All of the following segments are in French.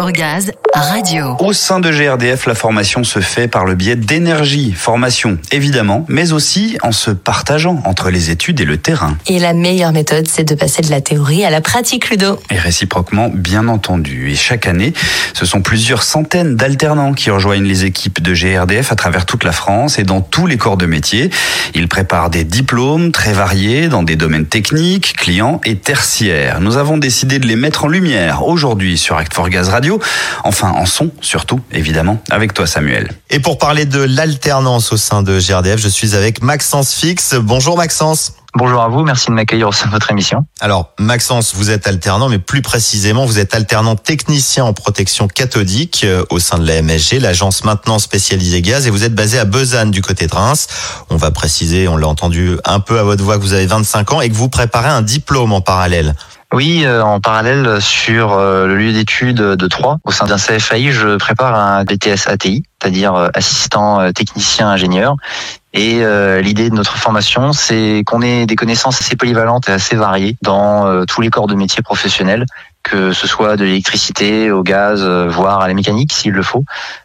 radio. Au sein de GRDF, la formation se fait par le biais d'énergie, formation évidemment, mais aussi en se partageant entre les études et le terrain. Et la meilleure méthode, c'est de passer de la théorie à la pratique, Ludo. Et réciproquement, bien entendu. Et chaque année, ce sont plusieurs centaines d'alternants qui rejoignent les équipes de GRDF à travers toute la France et dans tous les corps de métier. Ils préparent des diplômes très variés dans des domaines techniques, clients et tertiaires. Nous avons décidé de les mettre en lumière aujourd'hui sur Act for Gaz Radio. Enfin, en son, surtout, évidemment, avec toi, Samuel. Et pour parler de l'alternance au sein de GRDF, je suis avec Maxence Fix. Bonjour Maxence. Bonjour à vous, merci de m'accueillir au sein de votre émission. Alors, Maxence, vous êtes alternant, mais plus précisément, vous êtes alternant technicien en protection cathodique euh, au sein de la MSG, l'agence maintenant spécialisée gaz, et vous êtes basé à Besanne du côté de Reims. On va préciser, on l'a entendu un peu à votre voix, que vous avez 25 ans et que vous préparez un diplôme en parallèle. Oui, euh, en parallèle sur euh, le lieu d'études de Troyes, au sein d'un CFAI, je prépare un BTS ATI, c'est-à-dire euh, assistant technicien ingénieur. Et l'idée de notre formation, c'est qu'on ait des connaissances assez polyvalentes et assez variées dans tous les corps de métier professionnels, que ce soit de l'électricité au gaz, voire à la mécanique s'il le faut,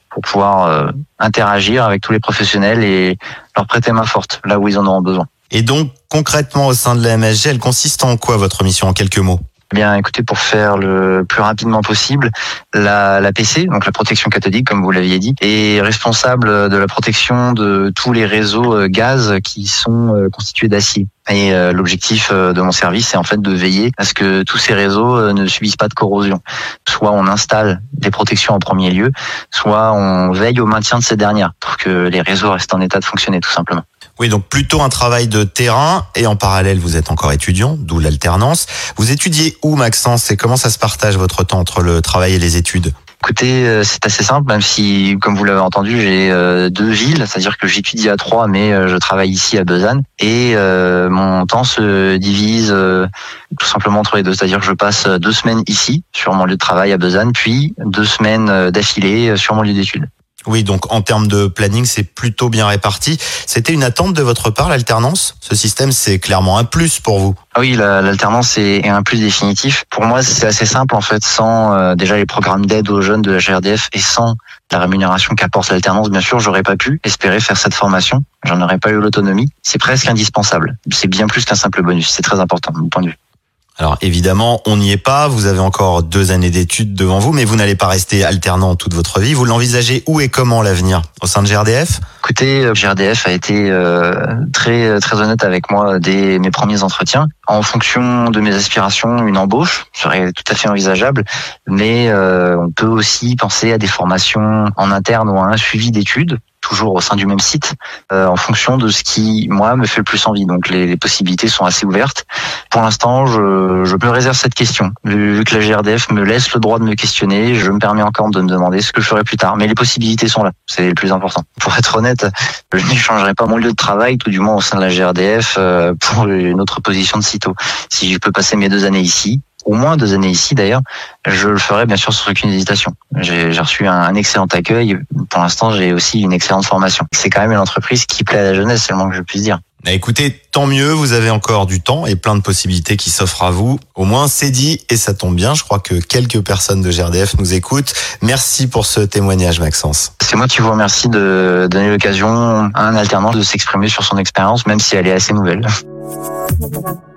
pour pouvoir interagir avec tous les professionnels et leur prêter main forte là où ils en auront besoin. Et donc, concrètement, au sein de la MSG, elle consiste en quoi votre mission en quelques mots? Eh bien, écoutez, pour faire le plus rapidement possible, la, PC, donc la protection cathodique, comme vous l'aviez dit, est responsable de la protection de tous les réseaux euh, gaz qui sont euh, constitués d'acier. Et euh, l'objectif de mon service, c'est en fait de veiller à ce que tous ces réseaux ne subissent pas de corrosion. Soit on installe des protections en premier lieu, soit on veille au maintien de ces dernières pour que les réseaux restent en état de fonctionner tout simplement. Oui, donc plutôt un travail de terrain et en parallèle, vous êtes encore étudiant, d'où l'alternance. Vous étudiez où, Maxence, et comment ça se partage votre temps entre le travail et les études? Écoutez, euh, c'est assez simple, même si, comme vous l'avez entendu, j'ai euh, deux villes, c'est-à-dire que j'étudie à Troyes, mais euh, je travaille ici à Besanne. Et mon temps se divise tout simplement entre les deux, c'est-à-dire que je passe deux semaines ici, sur mon lieu de travail à Besanne, puis deux semaines d'affilée sur mon lieu d'études. Oui, donc en termes de planning, c'est plutôt bien réparti. C'était une attente de votre part, l'alternance? Ce système, c'est clairement un plus pour vous. Ah oui, l'alternance est un plus définitif. Pour moi, c'est assez simple en fait, sans euh, déjà les programmes d'aide aux jeunes de la GRDF et sans la rémunération qu'apporte l'alternance, bien sûr, j'aurais pas pu espérer faire cette formation. J'en aurais pas eu l'autonomie. C'est presque indispensable. C'est bien plus qu'un simple bonus. C'est très important, de mon point de vue. Alors évidemment, on n'y est pas, vous avez encore deux années d'études devant vous, mais vous n'allez pas rester alternant toute votre vie. Vous l'envisagez où et comment l'avenir? Au sein de GRDF Écoutez, euh, GRDF a été euh, très très honnête avec moi dès mes premiers entretiens. En fonction de mes aspirations, une embauche serait tout à fait envisageable, mais euh, on peut aussi penser à des formations en interne ou à un suivi d'études toujours au sein du même site, euh, en fonction de ce qui, moi, me fait le plus envie. Donc les, possibilités sont assez ouvertes. Pour l'instant, je, je me réserve cette question. Vu, que la GRDF me laisse le droit de me questionner, je me permets encore de me demander ce que je ferai plus tard. Mais les possibilités sont là, c'est le plus important. Pour être honnête, je n'échangerai pas mon lieu de travail, tout du moins au sein de la GRDF, euh, pour une autre position de sitôt. Si je peux passer mes deux années ici, au moins deux années ici d'ailleurs, je le ferai bien sûr sans aucune hésitation. J'ai reçu un, excellent accueil. Pour l'instant, j'ai aussi une excellente formation. C'est quand même une entreprise qui plaît à la jeunesse, seulement que je puisse dire. Bah, écoutez, tant mieux, vous avez encore du temps et plein de possibilités qui s'offrent à vous. Au moins, c'est dit et ça tombe bien. Je crois que quelques personnes de GRDF nous écoutent. Merci pour ce témoignage, Maxence. C'est moi qui vous remercie de donner l'occasion à un alternant de s'exprimer sur son expérience, même si elle est assez nouvelle.